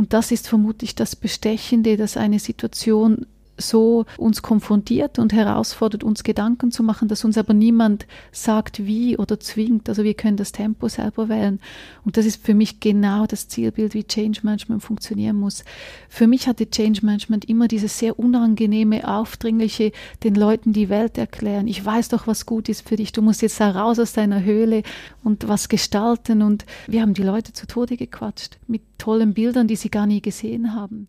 Und das ist vermutlich das Bestechende, dass eine Situation so uns konfrontiert und herausfordert, uns Gedanken zu machen, dass uns aber niemand sagt, wie oder zwingt. Also wir können das Tempo selber wählen. Und das ist für mich genau das Zielbild, wie Change Management funktionieren muss. Für mich hatte Change Management immer dieses sehr unangenehme, aufdringliche, den Leuten die Welt erklären. Ich weiß doch, was gut ist für dich. Du musst jetzt da raus aus deiner Höhle und was gestalten. Und wir haben die Leute zu Tode gequatscht mit tollen Bildern, die sie gar nie gesehen haben.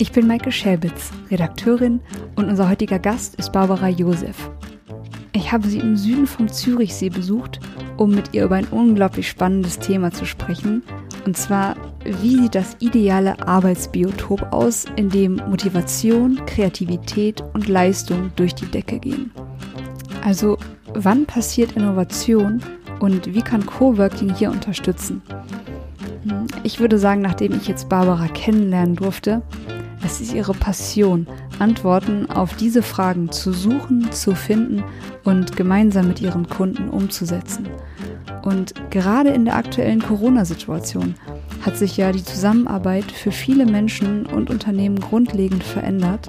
Ich bin Maike Schäbitz, Redakteurin und unser heutiger Gast ist Barbara Josef, ich habe sie im Süden vom Zürichsee besucht, um mit ihr über ein unglaublich spannendes Thema zu sprechen. Und zwar, wie sieht das ideale Arbeitsbiotop aus, in dem Motivation, Kreativität und Leistung durch die Decke gehen? Also, wann passiert Innovation und wie kann Coworking hier unterstützen? Ich würde sagen, nachdem ich jetzt Barbara kennenlernen durfte, es ist ihre Passion, Antworten auf diese Fragen zu suchen, zu finden und gemeinsam mit ihren Kunden umzusetzen. Und gerade in der aktuellen Corona-Situation hat sich ja die Zusammenarbeit für viele Menschen und Unternehmen grundlegend verändert.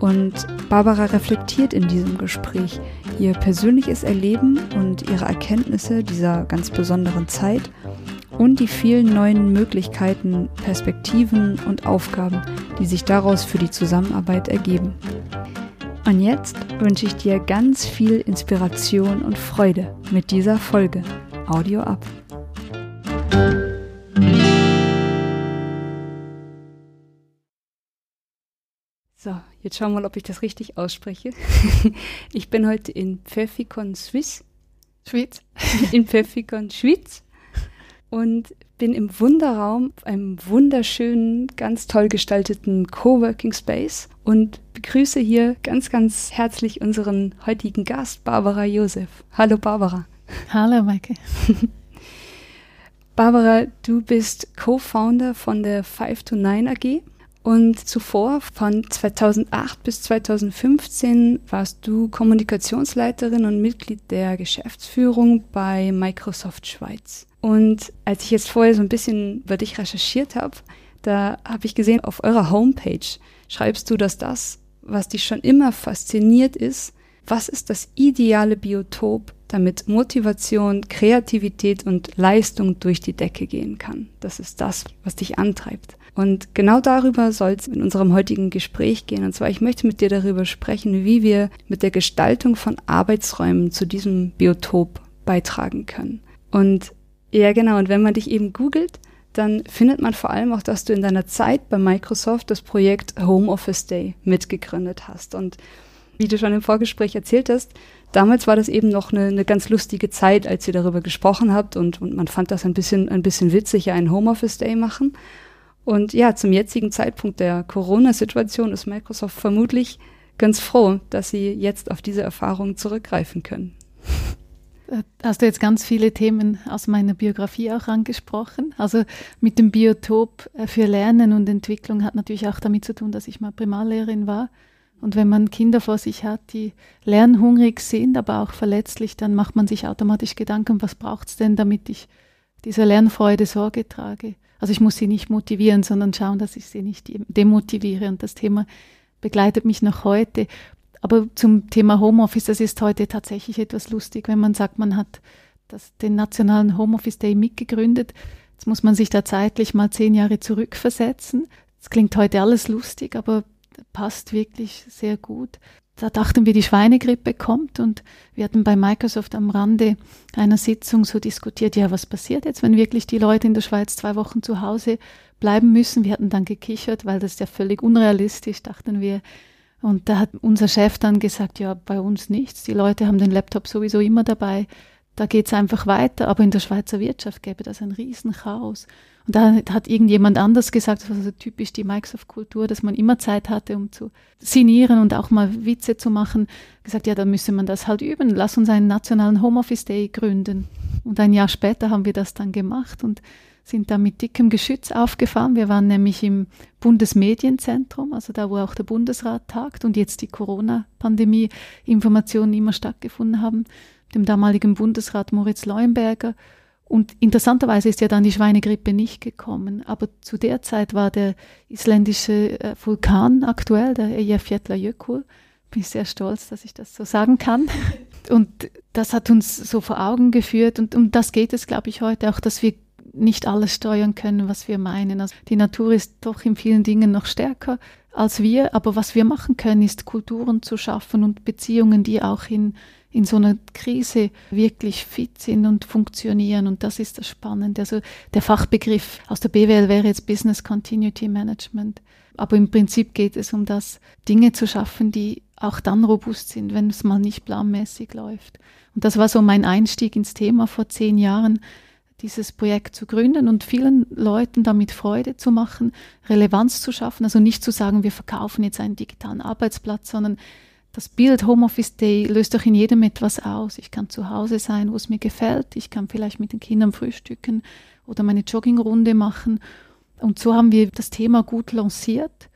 Und Barbara reflektiert in diesem Gespräch ihr persönliches Erleben und ihre Erkenntnisse dieser ganz besonderen Zeit und die vielen neuen Möglichkeiten, Perspektiven und Aufgaben, die sich daraus für die Zusammenarbeit ergeben. Und jetzt wünsche ich dir ganz viel Inspiration und Freude mit dieser Folge. Audio ab. So, jetzt schauen wir mal, ob ich das richtig ausspreche. Ich bin heute in Pfeffikon, Swiss. Schweiz. In Pfeffikon, Schweiz und bin im Wunderraum, einem wunderschönen, ganz toll gestalteten Coworking Space und begrüße hier ganz, ganz herzlich unseren heutigen Gast, Barbara Josef. Hallo Barbara. Hallo Maike. Barbara, du bist Co-Founder von der 5 to 9 AG und zuvor von 2008 bis 2015 warst du Kommunikationsleiterin und Mitglied der Geschäftsführung bei Microsoft Schweiz. Und als ich jetzt vorher so ein bisschen über dich recherchiert habe, da habe ich gesehen, auf eurer Homepage schreibst du, dass das, was dich schon immer fasziniert ist, was ist das ideale Biotop, damit Motivation, Kreativität und Leistung durch die Decke gehen kann. Das ist das, was dich antreibt. Und genau darüber soll es in unserem heutigen Gespräch gehen. Und zwar, ich möchte mit dir darüber sprechen, wie wir mit der Gestaltung von Arbeitsräumen zu diesem Biotop beitragen können. Und ja, genau. Und wenn man dich eben googelt, dann findet man vor allem auch, dass du in deiner Zeit bei Microsoft das Projekt Home Office Day mitgegründet hast. Und wie du schon im Vorgespräch erzählt hast, damals war das eben noch eine, eine ganz lustige Zeit, als ihr darüber gesprochen habt und, und man fand das ein bisschen, ein bisschen witzig, ja, einen Home Office Day machen. Und ja, zum jetzigen Zeitpunkt der Corona-Situation ist Microsoft vermutlich ganz froh, dass sie jetzt auf diese Erfahrung zurückgreifen können. Hast du jetzt ganz viele Themen aus meiner Biografie auch angesprochen. Also mit dem Biotop äh, für Lernen und Entwicklung hat natürlich auch damit zu tun, dass ich mal Primarlehrerin war. Und wenn man Kinder vor sich hat, die lernhungrig sind, aber auch verletzlich, dann macht man sich automatisch Gedanken, was braucht es denn, damit ich dieser Lernfreude Sorge trage. Also ich muss sie nicht motivieren, sondern schauen, dass ich sie nicht demotiviere. Und das Thema begleitet mich noch heute. Aber zum Thema Homeoffice, das ist heute tatsächlich etwas lustig, wenn man sagt, man hat das, den nationalen Homeoffice Day mitgegründet. Jetzt muss man sich da zeitlich mal zehn Jahre zurückversetzen. Das klingt heute alles lustig, aber passt wirklich sehr gut. Da dachten wir, die Schweinegrippe kommt und wir hatten bei Microsoft am Rande einer Sitzung so diskutiert, ja, was passiert jetzt, wenn wirklich die Leute in der Schweiz zwei Wochen zu Hause bleiben müssen? Wir hatten dann gekichert, weil das ja völlig unrealistisch, dachten wir, und da hat unser Chef dann gesagt, ja, bei uns nichts. Die Leute haben den Laptop sowieso immer dabei. Da geht's einfach weiter. Aber in der Schweizer Wirtschaft gäbe das ein Riesenchaos. Und da hat irgendjemand anders gesagt, das war so typisch die Microsoft-Kultur, dass man immer Zeit hatte, um zu sinnieren und auch mal Witze zu machen. Gesagt, ja, dann müsse man das halt üben. Lass uns einen nationalen Homeoffice Day gründen. Und ein Jahr später haben wir das dann gemacht und sind da mit dickem Geschütz aufgefahren. Wir waren nämlich im Bundesmedienzentrum, also da, wo auch der Bundesrat tagt und jetzt die Corona-Pandemie-Informationen immer stattgefunden haben, dem damaligen Bundesrat Moritz Leuenberger und interessanterweise ist ja dann die Schweinegrippe nicht gekommen. Aber zu der Zeit war der isländische äh, Vulkan aktuell, der Eyjafjallajökull. Bin ich sehr stolz, dass ich das so sagen kann. Und das hat uns so vor Augen geführt. Und um das geht es, glaube ich, heute auch, dass wir nicht alles steuern können, was wir meinen. Also die Natur ist doch in vielen Dingen noch stärker als wir. Aber was wir machen können, ist Kulturen zu schaffen und Beziehungen, die auch in in so einer Krise wirklich fit sind und funktionieren. Und das ist das Spannende. Also der Fachbegriff aus der BWL wäre jetzt Business Continuity Management. Aber im Prinzip geht es um das, Dinge zu schaffen, die auch dann robust sind, wenn es mal nicht planmäßig läuft. Und das war so mein Einstieg ins Thema vor zehn Jahren, dieses Projekt zu gründen und vielen Leuten damit Freude zu machen, Relevanz zu schaffen. Also nicht zu sagen, wir verkaufen jetzt einen digitalen Arbeitsplatz, sondern das Bild Homeoffice Day löst doch in jedem etwas aus. Ich kann zu Hause sein, wo es mir gefällt. Ich kann vielleicht mit den Kindern frühstücken oder meine Joggingrunde machen. Und so haben wir das Thema gut lanciert.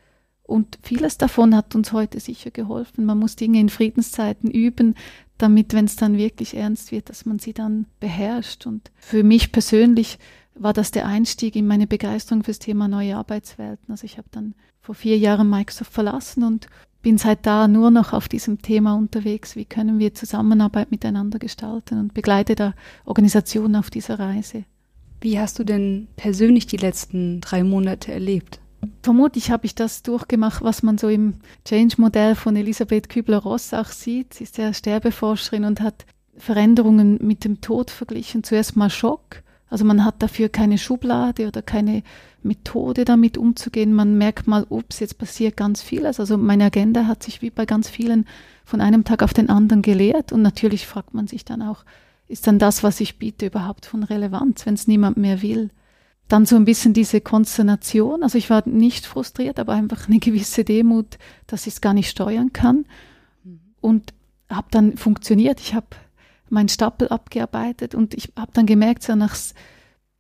Und vieles davon hat uns heute sicher geholfen. Man muss Dinge in Friedenszeiten üben, damit, wenn es dann wirklich ernst wird, dass man sie dann beherrscht. Und für mich persönlich war das der Einstieg in meine Begeisterung fürs Thema neue Arbeitswelten. Also ich habe dann vor vier Jahren Microsoft verlassen und bin seit da nur noch auf diesem Thema unterwegs. Wie können wir Zusammenarbeit miteinander gestalten und begleite da Organisationen auf dieser Reise. Wie hast du denn persönlich die letzten drei Monate erlebt? Vermutlich habe ich das durchgemacht, was man so im Change-Modell von Elisabeth Kübler-Ross auch sieht. Sie ist ja Sterbeforscherin und hat Veränderungen mit dem Tod verglichen. Zuerst mal Schock. Also man hat dafür keine Schublade oder keine Methode damit umzugehen. Man merkt mal, ups, jetzt passiert ganz vieles. Also meine Agenda hat sich wie bei ganz vielen von einem Tag auf den anderen geleert. Und natürlich fragt man sich dann auch, ist dann das, was ich biete, überhaupt von Relevanz, wenn es niemand mehr will? Dann so ein bisschen diese Konsternation. Also ich war nicht frustriert, aber einfach eine gewisse Demut, dass ich es gar nicht steuern kann. Und habe dann funktioniert. Ich habe meinen Stapel abgearbeitet und ich habe dann gemerkt, so nach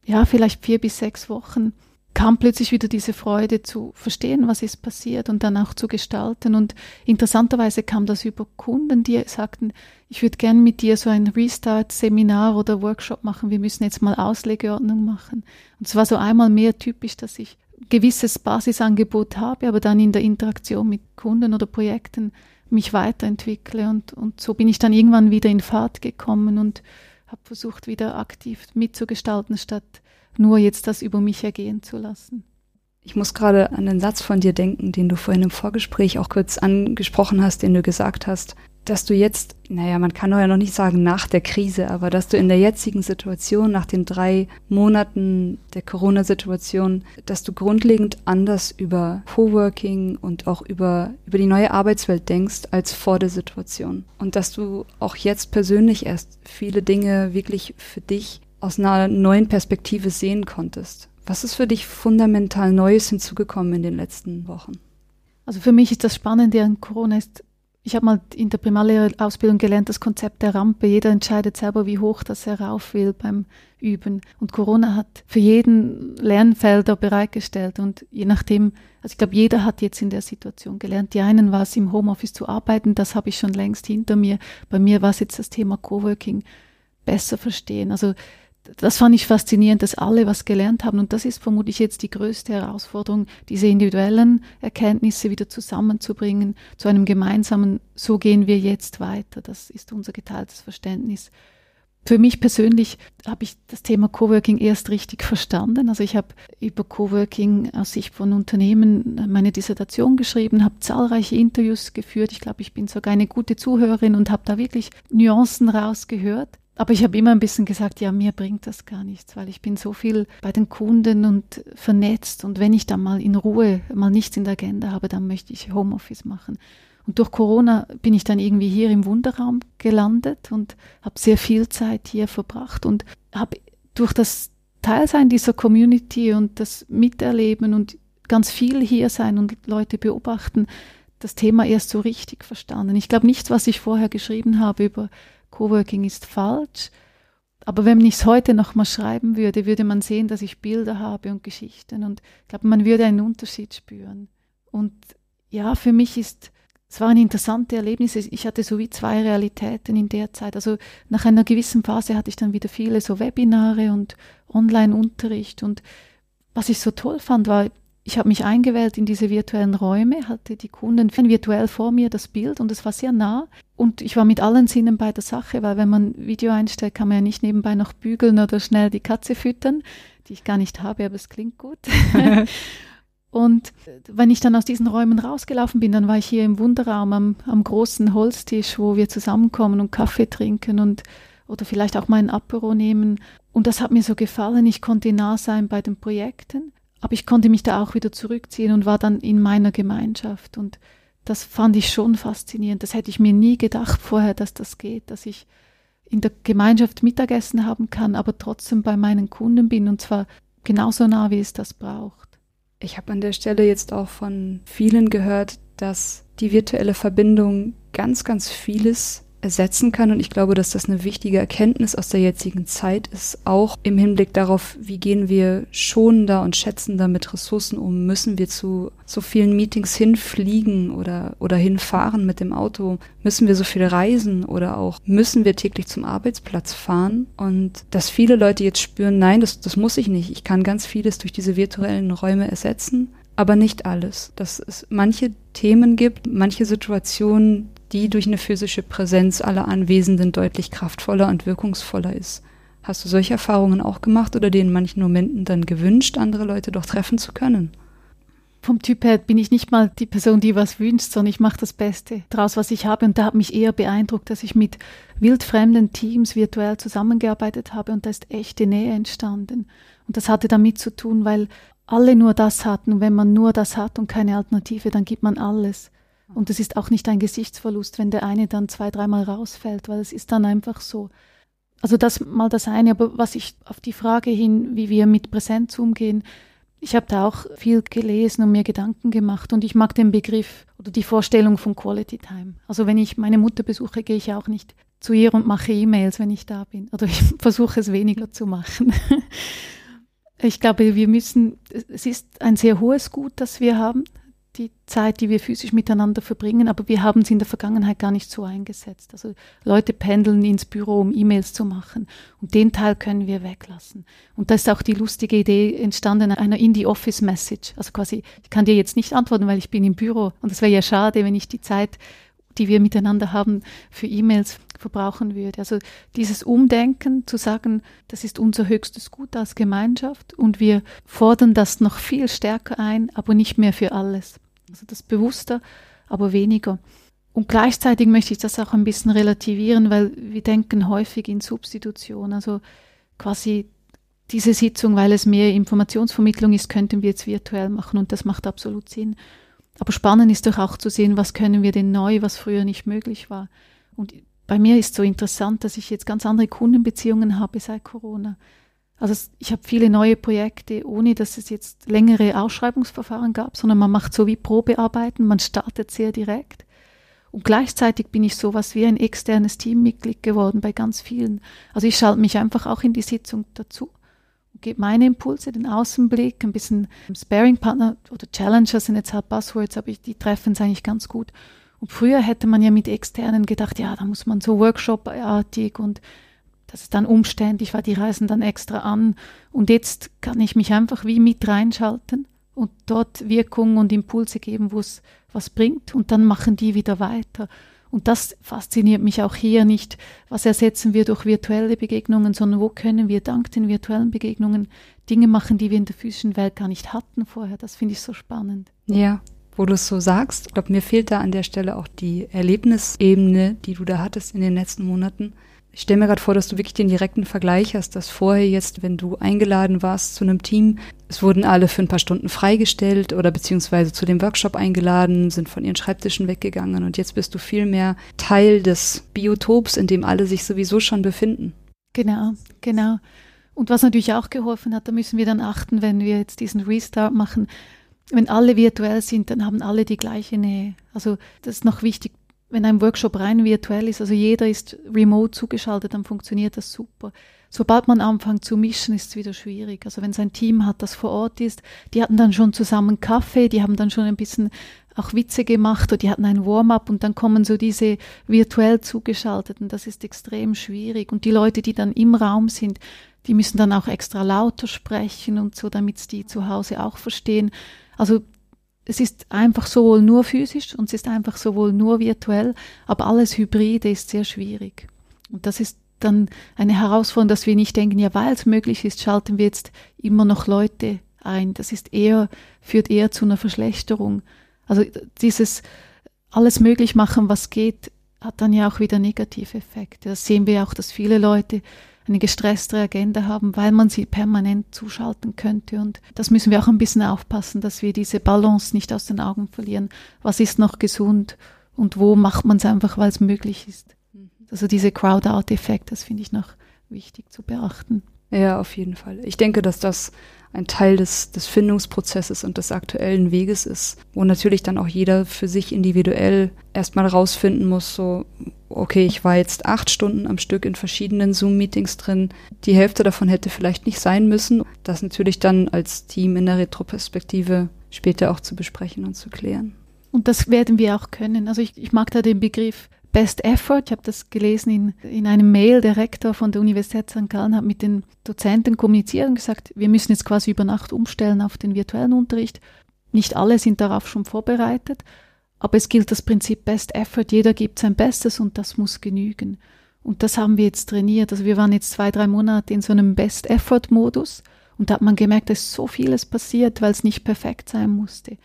ja, vielleicht vier bis sechs Wochen, kam plötzlich wieder diese Freude zu verstehen, was ist passiert und dann auch zu gestalten. Und interessanterweise kam das über Kunden, die sagten, ich würde gern mit dir so ein Restart-Seminar oder Workshop machen. Wir müssen jetzt mal Auslegeordnung machen. Und es war so einmal mehr typisch, dass ich gewisses Basisangebot habe, aber dann in der Interaktion mit Kunden oder Projekten mich weiterentwickle. Und, und so bin ich dann irgendwann wieder in Fahrt gekommen und habe versucht, wieder aktiv mitzugestalten, statt nur jetzt das über mich ergehen zu lassen. Ich muss gerade an den Satz von dir denken, den du vorhin im Vorgespräch auch kurz angesprochen hast, den du gesagt hast, dass du jetzt, naja, man kann ja noch nicht sagen nach der Krise, aber dass du in der jetzigen Situation, nach den drei Monaten der Corona-Situation, dass du grundlegend anders über Coworking und auch über, über die neue Arbeitswelt denkst als vor der Situation. Und dass du auch jetzt persönlich erst viele Dinge wirklich für dich aus einer neuen Perspektive sehen konntest. Was ist für dich fundamental Neues hinzugekommen in den letzten Wochen? Also für mich ist das Spannende an Corona ist, ich habe mal in der Primarlehrerausbildung gelernt, das Konzept der Rampe. Jeder entscheidet selber, wie hoch das er rauf will beim Üben. Und Corona hat für jeden Lernfelder bereitgestellt. Und je nachdem, also ich glaube, jeder hat jetzt in der Situation gelernt. Die einen war es im Homeoffice zu arbeiten, das habe ich schon längst hinter mir. Bei mir war es jetzt das Thema Coworking besser verstehen. Also das fand ich faszinierend, dass alle was gelernt haben. Und das ist vermutlich jetzt die größte Herausforderung, diese individuellen Erkenntnisse wieder zusammenzubringen zu einem gemeinsamen, so gehen wir jetzt weiter. Das ist unser geteiltes Verständnis. Für mich persönlich habe ich das Thema Coworking erst richtig verstanden. Also ich habe über Coworking aus Sicht von Unternehmen meine Dissertation geschrieben, habe zahlreiche Interviews geführt. Ich glaube, ich bin sogar eine gute Zuhörerin und habe da wirklich Nuancen rausgehört. Aber ich habe immer ein bisschen gesagt, ja, mir bringt das gar nichts, weil ich bin so viel bei den Kunden und vernetzt und wenn ich dann mal in Ruhe mal nichts in der Agenda habe, dann möchte ich Homeoffice machen. Und durch Corona bin ich dann irgendwie hier im Wunderraum gelandet und habe sehr viel Zeit hier verbracht und habe durch das Teil sein dieser Community und das Miterleben und ganz viel hier sein und Leute beobachten, das Thema erst so richtig verstanden. Ich glaube, nichts, was ich vorher geschrieben habe über Coworking ist falsch. Aber wenn ich es heute nochmal schreiben würde, würde man sehen, dass ich Bilder habe und Geschichten. Und ich glaube, man würde einen Unterschied spüren. Und ja, für mich ist, es waren interessante Erlebnisse. Ich hatte so wie zwei Realitäten in der Zeit. Also nach einer gewissen Phase hatte ich dann wieder viele so Webinare und Online-Unterricht. Und was ich so toll fand, war, ich habe mich eingewählt in diese virtuellen Räume, hatte die Kunden virtuell vor mir das Bild und es war sehr nah. Und ich war mit allen Sinnen bei der Sache, weil wenn man Video einstellt, kann man ja nicht nebenbei noch bügeln oder schnell die Katze füttern, die ich gar nicht habe, aber es klingt gut. und wenn ich dann aus diesen Räumen rausgelaufen bin, dann war ich hier im Wunderraum am, am großen Holztisch, wo wir zusammenkommen und Kaffee trinken und oder vielleicht auch mal ein Apero nehmen. Und das hat mir so gefallen. Ich konnte nah sein bei den Projekten aber ich konnte mich da auch wieder zurückziehen und war dann in meiner Gemeinschaft. Und das fand ich schon faszinierend. Das hätte ich mir nie gedacht vorher, dass das geht, dass ich in der Gemeinschaft Mittagessen haben kann, aber trotzdem bei meinen Kunden bin und zwar genauso nah, wie es das braucht. Ich habe an der Stelle jetzt auch von vielen gehört, dass die virtuelle Verbindung ganz, ganz vieles ersetzen kann. Und ich glaube, dass das eine wichtige Erkenntnis aus der jetzigen Zeit ist, auch im Hinblick darauf, wie gehen wir schonender und schätzender mit Ressourcen um? Müssen wir zu so vielen Meetings hinfliegen oder, oder hinfahren mit dem Auto? Müssen wir so viel reisen oder auch müssen wir täglich zum Arbeitsplatz fahren? Und dass viele Leute jetzt spüren, nein, das, das muss ich nicht. Ich kann ganz vieles durch diese virtuellen Räume ersetzen aber nicht alles. Dass es manche Themen gibt, manche Situationen, die durch eine physische Präsenz aller Anwesenden deutlich kraftvoller und wirkungsvoller ist. Hast du solche Erfahrungen auch gemacht oder dir in manchen Momenten dann gewünscht, andere Leute doch treffen zu können? Vom Typ her bin ich nicht mal die Person, die was wünscht, sondern ich mache das Beste daraus, was ich habe. Und da hat mich eher beeindruckt, dass ich mit wildfremden Teams virtuell zusammengearbeitet habe und da ist echte Nähe entstanden. Und das hatte damit zu tun, weil alle nur das hatten. Und wenn man nur das hat und keine Alternative, dann gibt man alles. Und es ist auch nicht ein Gesichtsverlust, wenn der eine dann zwei, dreimal rausfällt, weil es ist dann einfach so. Also das mal das eine, aber was ich auf die Frage hin, wie wir mit Präsenz umgehen, ich habe da auch viel gelesen und mir Gedanken gemacht und ich mag den Begriff oder die Vorstellung von Quality Time. Also wenn ich meine Mutter besuche, gehe ich auch nicht zu ihr und mache E-Mails, wenn ich da bin. Oder ich versuche es weniger zu machen. Ich glaube, wir müssen, es ist ein sehr hohes Gut, das wir haben, die Zeit, die wir physisch miteinander verbringen, aber wir haben sie in der Vergangenheit gar nicht so eingesetzt. Also Leute pendeln ins Büro, um E-Mails zu machen und den Teil können wir weglassen. Und da ist auch die lustige Idee entstanden einer Indie-Office-Message. Also quasi, ich kann dir jetzt nicht antworten, weil ich bin im Büro und es wäre ja schade, wenn ich die Zeit die wir miteinander haben, für E-Mails verbrauchen würde. Also dieses Umdenken, zu sagen, das ist unser höchstes Gut als Gemeinschaft und wir fordern das noch viel stärker ein, aber nicht mehr für alles. Also das bewusster, aber weniger. Und gleichzeitig möchte ich das auch ein bisschen relativieren, weil wir denken häufig in Substitution. Also quasi diese Sitzung, weil es mehr Informationsvermittlung ist, könnten wir jetzt virtuell machen und das macht absolut Sinn. Aber spannend ist doch auch zu sehen, was können wir denn neu, was früher nicht möglich war. Und bei mir ist so interessant, dass ich jetzt ganz andere Kundenbeziehungen habe seit Corona. Also ich habe viele neue Projekte, ohne dass es jetzt längere Ausschreibungsverfahren gab, sondern man macht so wie Probearbeiten, man startet sehr direkt. Und gleichzeitig bin ich sowas wie ein externes Teammitglied geworden bei ganz vielen. Also ich schalte mich einfach auch in die Sitzung dazu und gebe meine Impulse, den Außenblick, ein bisschen Sparing-Partner oder Challenger sind jetzt halt Buzzwords, aber ich, die treffen es eigentlich ganz gut. Und früher hätte man ja mit externen gedacht, ja, da muss man so Workshop-artig und das ist dann umständlich, weil die reisen dann extra an. Und jetzt kann ich mich einfach wie mit reinschalten und dort Wirkungen und Impulse geben, wo es was bringt. Und dann machen die wieder weiter. Und das fasziniert mich auch hier nicht, was ersetzen wir durch virtuelle Begegnungen, sondern wo können wir dank den virtuellen Begegnungen Dinge machen, die wir in der physischen Welt gar nicht hatten vorher. Das finde ich so spannend. Ja, wo du es so sagst. Ich glaube, mir fehlt da an der Stelle auch die Erlebnisebene, die du da hattest in den letzten Monaten. Ich stelle mir gerade vor, dass du wirklich den direkten Vergleich hast, dass vorher jetzt, wenn du eingeladen warst zu einem Team, es wurden alle für ein paar Stunden freigestellt oder beziehungsweise zu dem Workshop eingeladen, sind von ihren Schreibtischen weggegangen und jetzt bist du viel mehr Teil des Biotops, in dem alle sich sowieso schon befinden. Genau, genau. Und was natürlich auch geholfen hat, da müssen wir dann achten, wenn wir jetzt diesen Restart machen, wenn alle virtuell sind, dann haben alle die gleiche Nähe. Also das ist noch wichtig, wenn ein Workshop rein virtuell ist, also jeder ist remote zugeschaltet, dann funktioniert das super. Sobald man anfängt zu mischen, ist es wieder schwierig. Also wenn es ein Team hat, das vor Ort ist, die hatten dann schon zusammen Kaffee, die haben dann schon ein bisschen auch Witze gemacht oder die hatten ein Warm-up und dann kommen so diese virtuell zugeschalteten. Das ist extrem schwierig. Und die Leute, die dann im Raum sind, die müssen dann auch extra lauter sprechen und so, damit die zu Hause auch verstehen. Also es ist einfach sowohl nur physisch und es ist einfach sowohl nur virtuell, aber alles Hybride ist sehr schwierig. Und das ist dann eine Herausforderung, dass wir nicht denken, ja, weil es möglich ist, schalten wir jetzt immer noch Leute ein. Das ist eher, führt eher zu einer Verschlechterung. Also dieses alles möglich machen, was geht, hat dann ja auch wieder negative Effekte. Das sehen wir auch, dass viele Leute eine gestresstere Agenda haben, weil man sie permanent zuschalten könnte. Und das müssen wir auch ein bisschen aufpassen, dass wir diese Balance nicht aus den Augen verlieren. Was ist noch gesund und wo macht man es einfach, weil es möglich ist. Mhm. Also diese Crowd-out-Effekt, das finde ich noch wichtig zu beachten. Ja, auf jeden Fall. Ich denke, dass das ein Teil des, des Findungsprozesses und des aktuellen Weges ist, wo natürlich dann auch jeder für sich individuell erstmal rausfinden muss, so, okay, ich war jetzt acht Stunden am Stück in verschiedenen Zoom-Meetings drin. Die Hälfte davon hätte vielleicht nicht sein müssen. Das natürlich dann als Team in der Retroperspektive später auch zu besprechen und zu klären. Und das werden wir auch können. Also ich, ich mag da den Begriff Best Effort. Ich habe das gelesen in, in einem Mail. Der Rektor von der Universität St. Gallen hat mit den Dozenten kommuniziert und gesagt, wir müssen jetzt quasi über Nacht umstellen auf den virtuellen Unterricht. Nicht alle sind darauf schon vorbereitet. Aber es gilt das Prinzip Best Effort. Jeder gibt sein Bestes und das muss genügen. Und das haben wir jetzt trainiert. Also wir waren jetzt zwei, drei Monate in so einem Best Effort Modus und da hat man gemerkt, dass so vieles passiert, weil es nicht perfekt sein musste.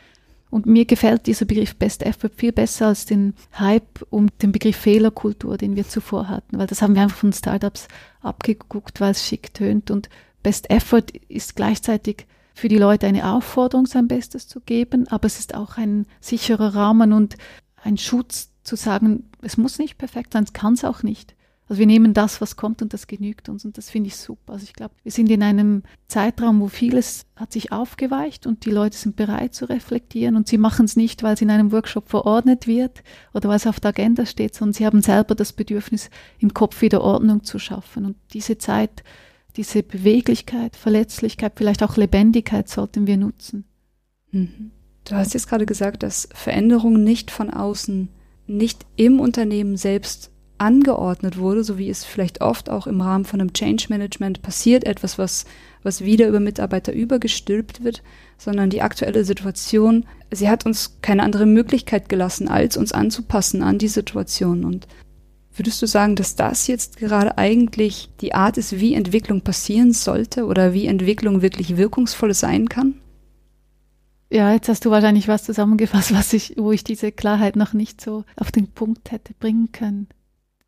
Und mir gefällt dieser Begriff Best Effort viel besser als den Hype um den Begriff Fehlerkultur, den wir zuvor hatten, weil das haben wir einfach von Startups abgeguckt, weil es schick tönt. Und Best Effort ist gleichzeitig für die Leute eine Aufforderung, sein Bestes zu geben, aber es ist auch ein sicherer Rahmen und ein Schutz zu sagen, es muss nicht perfekt sein, es kann es auch nicht. Also wir nehmen das, was kommt und das genügt uns und das finde ich super. Also ich glaube, wir sind in einem Zeitraum, wo vieles hat sich aufgeweicht und die Leute sind bereit zu reflektieren und sie machen es nicht, weil es in einem Workshop verordnet wird oder weil es auf der Agenda steht, sondern sie haben selber das Bedürfnis, im Kopf wieder Ordnung zu schaffen. Und diese Zeit diese Beweglichkeit, Verletzlichkeit, vielleicht auch Lebendigkeit sollten wir nutzen. Mhm. Du hast jetzt gerade gesagt, dass Veränderung nicht von außen, nicht im Unternehmen selbst angeordnet wurde, so wie es vielleicht oft auch im Rahmen von einem Change Management passiert, etwas, was, was wieder über Mitarbeiter übergestülpt wird, sondern die aktuelle Situation, sie hat uns keine andere Möglichkeit gelassen, als uns anzupassen an die Situation. Und Würdest du sagen, dass das jetzt gerade eigentlich die Art ist, wie Entwicklung passieren sollte oder wie Entwicklung wirklich wirkungsvoll sein kann? Ja, jetzt hast du wahrscheinlich was zusammengefasst, was ich, wo ich diese Klarheit noch nicht so auf den Punkt hätte bringen können.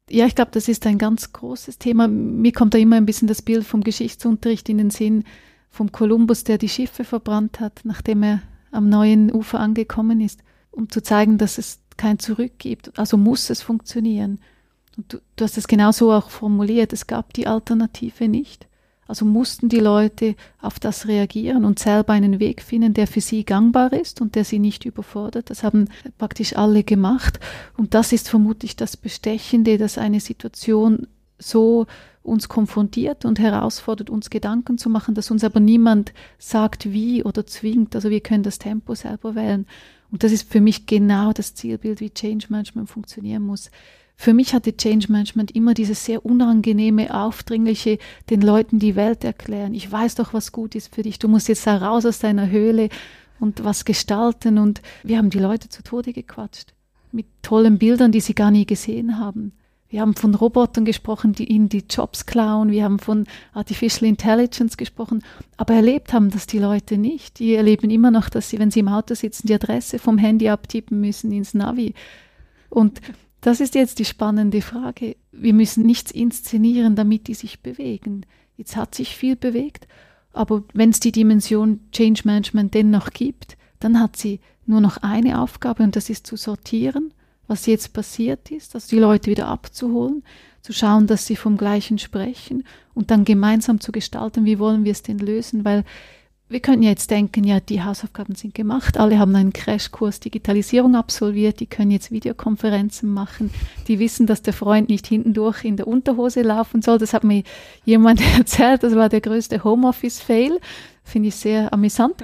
Ja, ich glaube, das ist ein ganz großes Thema. Mir kommt da immer ein bisschen das Bild vom Geschichtsunterricht in den Sinn vom Kolumbus, der die Schiffe verbrannt hat, nachdem er am neuen Ufer angekommen ist, um zu zeigen, dass es kein Zurück gibt. Also muss es funktionieren. Und du, du hast es genau so auch formuliert, es gab die Alternative nicht. Also mussten die Leute auf das reagieren und selber einen Weg finden, der für sie gangbar ist und der sie nicht überfordert. Das haben praktisch alle gemacht. Und das ist vermutlich das Bestechende, dass eine Situation so uns konfrontiert und herausfordert, uns Gedanken zu machen, dass uns aber niemand sagt, wie oder zwingt. Also wir können das Tempo selber wählen. Und das ist für mich genau das Zielbild, wie Change Management funktionieren muss. Für mich hatte Change Management immer dieses sehr unangenehme, aufdringliche, den Leuten die Welt erklären. Ich weiß doch, was gut ist für dich. Du musst jetzt da raus aus deiner Höhle und was gestalten. Und wir haben die Leute zu Tode gequatscht. Mit tollen Bildern, die sie gar nie gesehen haben. Wir haben von Robotern gesprochen, die ihnen die Jobs klauen. Wir haben von Artificial Intelligence gesprochen. Aber erlebt haben das die Leute nicht. Die erleben immer noch, dass sie, wenn sie im Auto sitzen, die Adresse vom Handy abtippen müssen ins Navi. Und das ist jetzt die spannende Frage. Wir müssen nichts inszenieren, damit die sich bewegen. Jetzt hat sich viel bewegt, aber wenn es die Dimension Change Management dennoch gibt, dann hat sie nur noch eine Aufgabe und das ist zu sortieren, was jetzt passiert ist, also die Leute wieder abzuholen, zu schauen, dass sie vom Gleichen sprechen und dann gemeinsam zu gestalten, wie wollen wir es denn lösen, weil wir können ja jetzt denken, ja, die Hausaufgaben sind gemacht, alle haben einen Crashkurs Digitalisierung absolviert, die können jetzt Videokonferenzen machen, die wissen, dass der Freund nicht hintendurch in der Unterhose laufen soll. Das hat mir jemand erzählt, das war der größte Homeoffice-Fail. Finde ich sehr amüsant.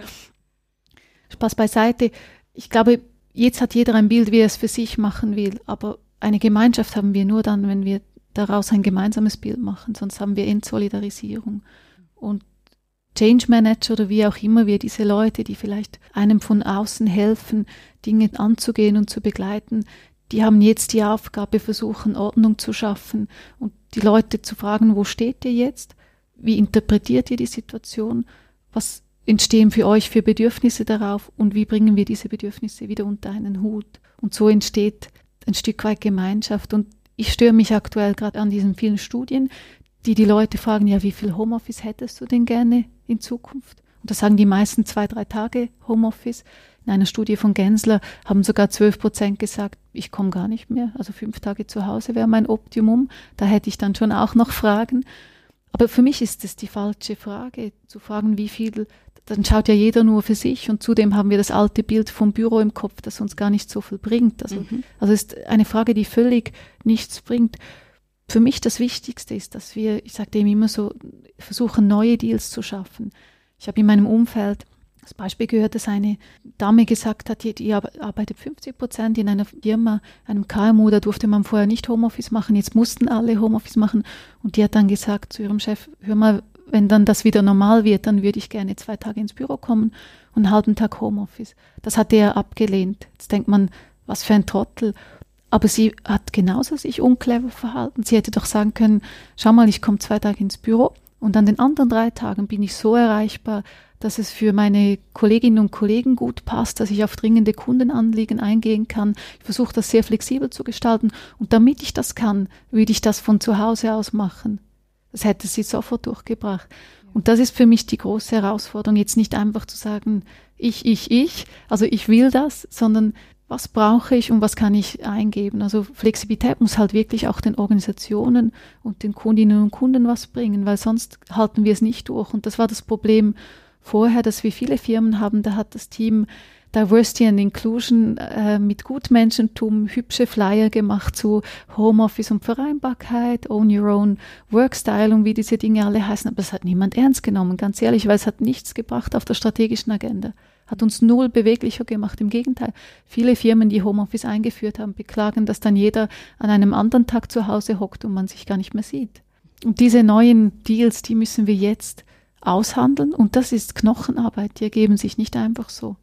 Spaß beiseite. Ich glaube, jetzt hat jeder ein Bild, wie er es für sich machen will, aber eine Gemeinschaft haben wir nur dann, wenn wir daraus ein gemeinsames Bild machen, sonst haben wir Entsolidarisierung. Und Change Manager oder wie auch immer wir diese Leute, die vielleicht einem von außen helfen, Dinge anzugehen und zu begleiten, die haben jetzt die Aufgabe, versuchen Ordnung zu schaffen und die Leute zu fragen, wo steht ihr jetzt? Wie interpretiert ihr die Situation? Was entstehen für euch für Bedürfnisse darauf und wie bringen wir diese Bedürfnisse wieder unter einen Hut? Und so entsteht ein Stück weit Gemeinschaft und ich störe mich aktuell gerade an diesen vielen Studien, die die Leute fragen, ja, wie viel Homeoffice hättest du denn gerne in Zukunft? Und da sagen die meisten zwei, drei Tage Homeoffice. In einer Studie von Gensler haben sogar 12 Prozent gesagt, ich komme gar nicht mehr. Also fünf Tage zu Hause wäre mein Optimum. Da hätte ich dann schon auch noch Fragen. Aber für mich ist es die falsche Frage, zu fragen, wie viel, dann schaut ja jeder nur für sich und zudem haben wir das alte Bild vom Büro im Kopf, das uns gar nicht so viel bringt. Also, mhm. also ist eine Frage, die völlig nichts bringt für mich das Wichtigste ist, dass wir, ich sage dem immer so, versuchen, neue Deals zu schaffen. Ich habe in meinem Umfeld das Beispiel gehört, dass eine Dame gesagt hat, die, die arbeitet 50 Prozent in einer Firma, einem KMU, da durfte man vorher nicht Homeoffice machen, jetzt mussten alle Homeoffice machen. Und die hat dann gesagt zu ihrem Chef, hör mal, wenn dann das wieder normal wird, dann würde ich gerne zwei Tage ins Büro kommen und einen halben Tag Homeoffice. Das hat er abgelehnt. Jetzt denkt man, was für ein Trottel. Aber sie hat genauso sich unclever verhalten. Sie hätte doch sagen können, schau mal, ich komme zwei Tage ins Büro und an den anderen drei Tagen bin ich so erreichbar, dass es für meine Kolleginnen und Kollegen gut passt, dass ich auf dringende Kundenanliegen eingehen kann. Ich versuche das sehr flexibel zu gestalten und damit ich das kann, würde ich das von zu Hause aus machen. Das hätte sie sofort durchgebracht. Und das ist für mich die große Herausforderung, jetzt nicht einfach zu sagen, ich, ich, ich, also ich will das, sondern was brauche ich und was kann ich eingeben. Also Flexibilität muss halt wirklich auch den Organisationen und den Kundinnen und Kunden was bringen, weil sonst halten wir es nicht durch. Und das war das Problem vorher, dass wir viele Firmen haben, da hat das Team Diversity and Inclusion äh, mit Gutmenschentum hübsche Flyer gemacht zu Homeoffice und Vereinbarkeit, Own Your Own Workstyle und wie diese Dinge alle heißen. Aber das hat niemand ernst genommen, ganz ehrlich, weil es hat nichts gebracht auf der strategischen Agenda hat uns null beweglicher gemacht. Im Gegenteil, viele Firmen, die Homeoffice eingeführt haben, beklagen, dass dann jeder an einem anderen Tag zu Hause hockt und man sich gar nicht mehr sieht. Und diese neuen Deals, die müssen wir jetzt aushandeln und das ist Knochenarbeit, die ergeben sich nicht einfach so.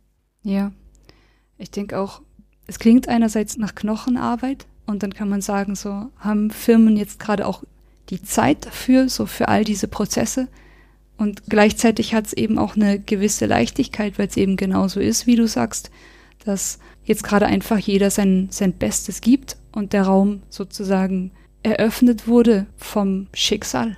Ja, ich denke auch, es klingt einerseits nach Knochenarbeit und dann kann man sagen, so haben Firmen jetzt gerade auch die Zeit dafür, so für all diese Prozesse. Und gleichzeitig hat es eben auch eine gewisse Leichtigkeit, weil es eben genauso ist, wie du sagst, dass jetzt gerade einfach jeder sein, sein Bestes gibt und der Raum sozusagen eröffnet wurde vom Schicksal.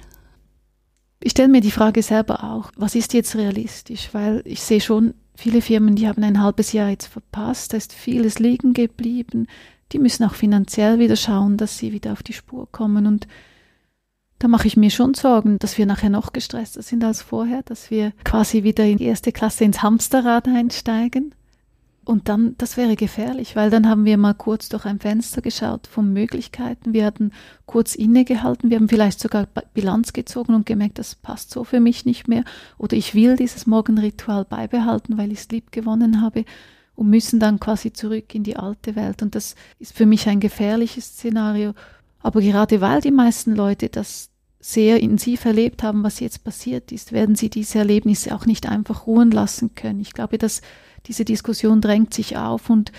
Ich stelle mir die Frage selber auch, was ist jetzt realistisch? Weil ich sehe schon viele Firmen, die haben ein halbes Jahr jetzt verpasst, da ist vieles liegen geblieben. Die müssen auch finanziell wieder schauen, dass sie wieder auf die Spur kommen und da mache ich mir schon Sorgen, dass wir nachher noch gestresster sind als vorher, dass wir quasi wieder in die erste Klasse ins Hamsterrad einsteigen. Und dann, das wäre gefährlich, weil dann haben wir mal kurz durch ein Fenster geschaut von Möglichkeiten. Wir hatten kurz innegehalten, wir haben vielleicht sogar Bilanz gezogen und gemerkt, das passt so für mich nicht mehr. Oder ich will dieses Morgenritual beibehalten, weil ich es lieb gewonnen habe und müssen dann quasi zurück in die alte Welt. Und das ist für mich ein gefährliches Szenario. Aber gerade weil die meisten Leute das sehr intensiv erlebt haben, was jetzt passiert ist, werden sie diese Erlebnisse auch nicht einfach ruhen lassen können. Ich glaube, dass diese Diskussion drängt sich auf und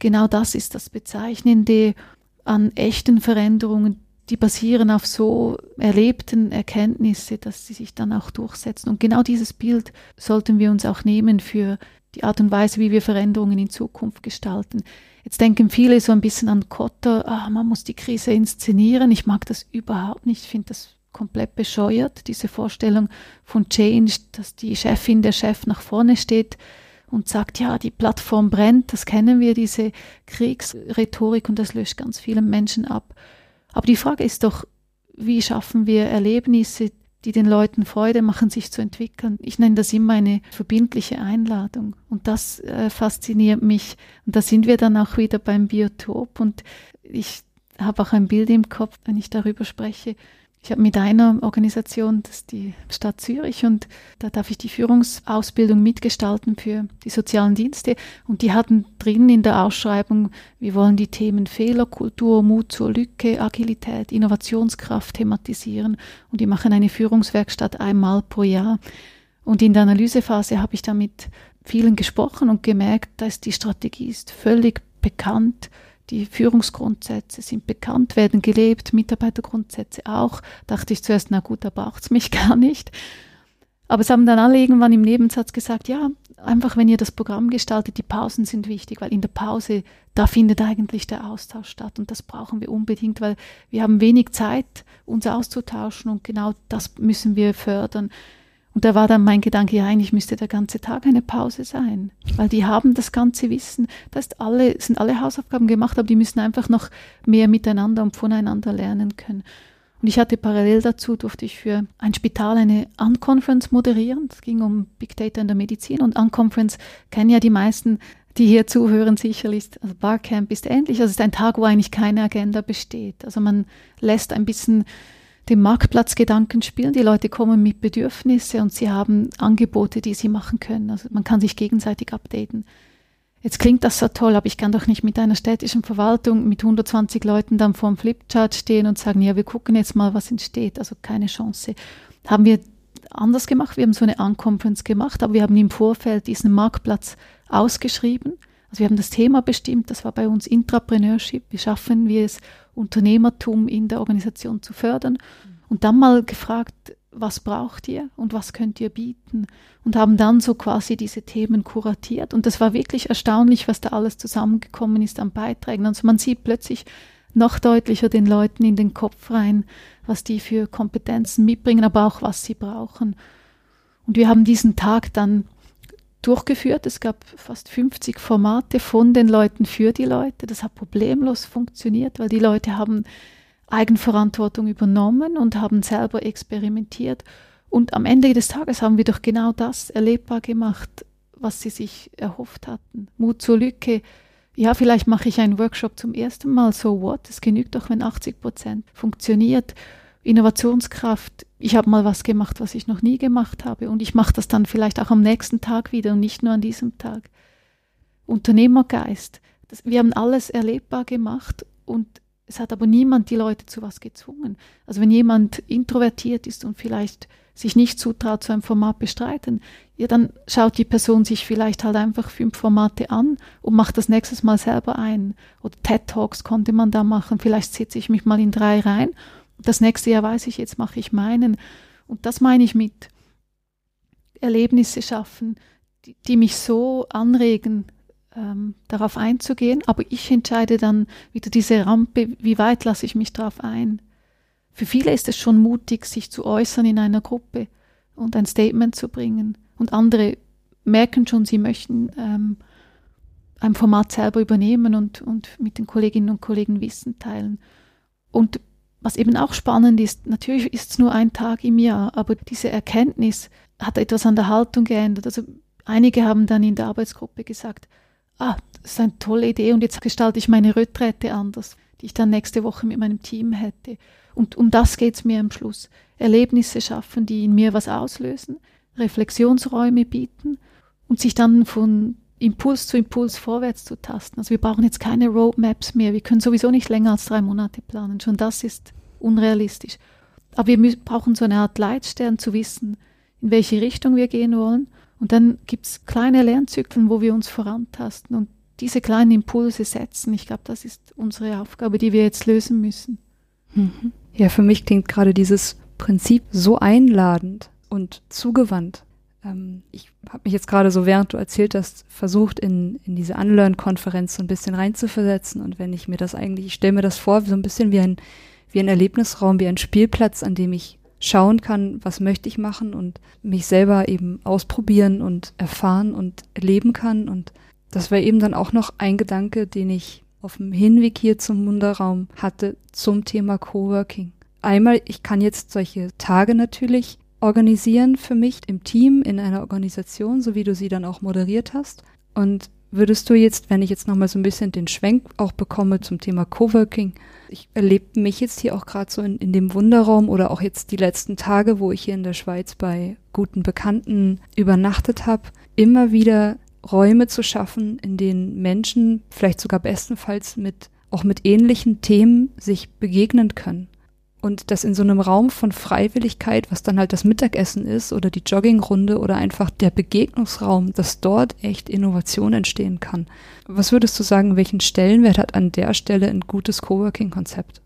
genau das ist das Bezeichnende an echten Veränderungen, die basieren auf so erlebten Erkenntnisse, dass sie sich dann auch durchsetzen. Und genau dieses Bild sollten wir uns auch nehmen für die Art und Weise, wie wir Veränderungen in Zukunft gestalten. Jetzt denken viele so ein bisschen an Kotter, ah, man muss die Krise inszenieren. Ich mag das überhaupt nicht. Ich finde das komplett bescheuert, diese Vorstellung von Change, dass die Chefin, der Chef nach vorne steht und sagt, ja, die Plattform brennt, das kennen wir, diese Kriegsrhetorik und das löscht ganz viele Menschen ab. Aber die Frage ist doch, wie schaffen wir Erlebnisse, die den Leuten Freude machen, sich zu entwickeln. Ich nenne das immer eine verbindliche Einladung. Und das äh, fasziniert mich. Und da sind wir dann auch wieder beim Biotop. Und ich habe auch ein Bild im Kopf, wenn ich darüber spreche. Ich habe mit einer Organisation, das ist die Stadt Zürich, und da darf ich die Führungsausbildung mitgestalten für die sozialen Dienste. Und die hatten drin in der Ausschreibung, wir wollen die Themen Fehlerkultur, Mut zur Lücke, Agilität, Innovationskraft thematisieren. Und die machen eine Führungswerkstatt einmal pro Jahr. Und in der Analysephase habe ich da mit vielen gesprochen und gemerkt, dass die Strategie ist völlig bekannt die Führungsgrundsätze sind bekannt, werden gelebt, Mitarbeitergrundsätze auch. Dachte ich zuerst, na gut, da braucht es mich gar nicht. Aber es haben dann alle irgendwann im Nebensatz gesagt, ja, einfach wenn ihr das Programm gestaltet, die Pausen sind wichtig, weil in der Pause, da findet eigentlich der Austausch statt und das brauchen wir unbedingt, weil wir haben wenig Zeit, uns auszutauschen und genau das müssen wir fördern. Und da war dann mein Gedanke, ja, eigentlich müsste der ganze Tag eine Pause sein, weil die haben das ganze Wissen, da ist alle, sind alle Hausaufgaben gemacht, aber die müssen einfach noch mehr miteinander und voneinander lernen können. Und ich hatte parallel dazu, durfte ich für ein Spital eine Unconference moderieren. Es ging um Big Data in der Medizin und Unconference kennen ja die meisten, die hier zuhören, sicherlich. Also Barcamp ist ähnlich. Also es ist ein Tag, wo eigentlich keine Agenda besteht. Also man lässt ein bisschen dem Marktplatzgedanken spielen. Die Leute kommen mit Bedürfnisse und sie haben Angebote, die sie machen können. Also man kann sich gegenseitig updaten. Jetzt klingt das so toll, aber ich kann doch nicht mit einer städtischen Verwaltung mit 120 Leuten dann vor dem Flipchart stehen und sagen, ja, wir gucken jetzt mal, was entsteht. Also keine Chance. Haben wir anders gemacht. Wir haben so eine Unconference gemacht, aber wir haben im Vorfeld diesen Marktplatz ausgeschrieben. Also wir haben das Thema bestimmt, das war bei uns Intrapreneurship. Wie schaffen wir es, Unternehmertum in der Organisation zu fördern? Und dann mal gefragt, was braucht ihr und was könnt ihr bieten? Und haben dann so quasi diese Themen kuratiert. Und das war wirklich erstaunlich, was da alles zusammengekommen ist an Beiträgen. Also man sieht plötzlich noch deutlicher den Leuten in den Kopf rein, was die für Kompetenzen mitbringen, aber auch was sie brauchen. Und wir haben diesen Tag dann durchgeführt. Es gab fast 50 Formate von den Leuten für die Leute. Das hat problemlos funktioniert, weil die Leute haben Eigenverantwortung übernommen und haben selber experimentiert. Und am Ende des Tages haben wir doch genau das erlebbar gemacht, was sie sich erhofft hatten. Mut zur Lücke. Ja, vielleicht mache ich einen Workshop zum ersten Mal, so what? Es genügt doch, wenn 80 Prozent funktioniert. Innovationskraft, ich habe mal was gemacht, was ich noch nie gemacht habe und ich mache das dann vielleicht auch am nächsten Tag wieder und nicht nur an diesem Tag. Unternehmergeist, das, wir haben alles erlebbar gemacht und es hat aber niemand die Leute zu was gezwungen. Also wenn jemand introvertiert ist und vielleicht sich nicht zutraut, so ein Format bestreiten, ja, dann schaut die Person sich vielleicht halt einfach fünf Formate an und macht das nächstes Mal selber ein. Oder TED Talks konnte man da machen. Vielleicht setze ich mich mal in drei rein das nächste Jahr weiß ich, jetzt mache ich meinen. Und das meine ich mit Erlebnisse schaffen, die, die mich so anregen, ähm, darauf einzugehen. Aber ich entscheide dann wieder diese Rampe, wie weit lasse ich mich darauf ein. Für viele ist es schon mutig, sich zu äußern in einer Gruppe und ein Statement zu bringen. Und andere merken schon, sie möchten ähm, ein Format selber übernehmen und, und mit den Kolleginnen und Kollegen Wissen teilen. Und was eben auch spannend ist, natürlich ist es nur ein Tag im Jahr, aber diese Erkenntnis hat etwas an der Haltung geändert. Also einige haben dann in der Arbeitsgruppe gesagt, ah, das ist eine tolle Idee und jetzt gestalte ich meine Retrette anders, die ich dann nächste Woche mit meinem Team hätte. Und um das geht es mir am Schluss. Erlebnisse schaffen, die in mir was auslösen, Reflexionsräume bieten und sich dann von Impuls zu Impuls vorwärts zu tasten. Also wir brauchen jetzt keine Roadmaps mehr. Wir können sowieso nicht länger als drei Monate planen. Schon das ist unrealistisch. Aber wir brauchen so eine Art Leitstern zu wissen, in welche Richtung wir gehen wollen. Und dann gibt es kleine Lernzyklen, wo wir uns vorantasten und diese kleinen Impulse setzen. Ich glaube, das ist unsere Aufgabe, die wir jetzt lösen müssen. Mhm. Ja, für mich klingt gerade dieses Prinzip so einladend und zugewandt. Ähm, ich habe mich jetzt gerade so, während du erzählt hast, versucht, in, in diese Unlearn-Konferenz so ein bisschen reinzuversetzen. Und wenn ich mir das eigentlich, ich stelle mir das vor, so ein bisschen wie ein, wie ein Erlebnisraum, wie ein Spielplatz, an dem ich schauen kann, was möchte ich machen und mich selber eben ausprobieren und erfahren und erleben kann. Und das war eben dann auch noch ein Gedanke, den ich auf dem Hinweg hier zum Wunderraum hatte zum Thema Coworking. einmal, ich kann jetzt solche Tage natürlich organisieren für mich im Team, in einer Organisation, so wie du sie dann auch moderiert hast. Und würdest du jetzt, wenn ich jetzt nochmal so ein bisschen den Schwenk auch bekomme zum Thema Coworking, ich erlebe mich jetzt hier auch gerade so in, in dem Wunderraum oder auch jetzt die letzten Tage, wo ich hier in der Schweiz bei guten Bekannten übernachtet habe, immer wieder Räume zu schaffen, in denen Menschen vielleicht sogar bestenfalls mit auch mit ähnlichen Themen sich begegnen können. Und das in so einem Raum von Freiwilligkeit, was dann halt das Mittagessen ist oder die Joggingrunde oder einfach der Begegnungsraum, dass dort echt Innovation entstehen kann. Was würdest du sagen, welchen Stellenwert hat an der Stelle ein gutes Coworking-Konzept?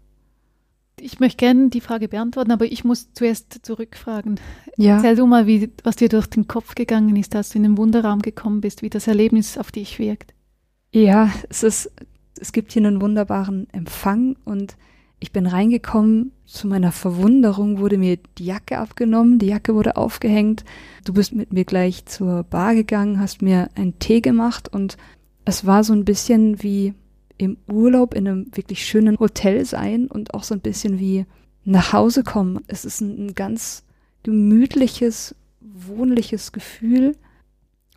Ich möchte gerne die Frage beantworten, aber ich muss zuerst zurückfragen. Ja. Erzähl du mal, wie, was dir durch den Kopf gegangen ist, als du in den Wunderraum gekommen bist, wie das Erlebnis auf dich wirkt. Ja, es ist, es gibt hier einen wunderbaren Empfang und ich bin reingekommen, zu meiner Verwunderung wurde mir die Jacke abgenommen, die Jacke wurde aufgehängt. Du bist mit mir gleich zur Bar gegangen, hast mir einen Tee gemacht und es war so ein bisschen wie im Urlaub in einem wirklich schönen Hotel sein und auch so ein bisschen wie nach Hause kommen. Es ist ein, ganz gemütliches, wohnliches Gefühl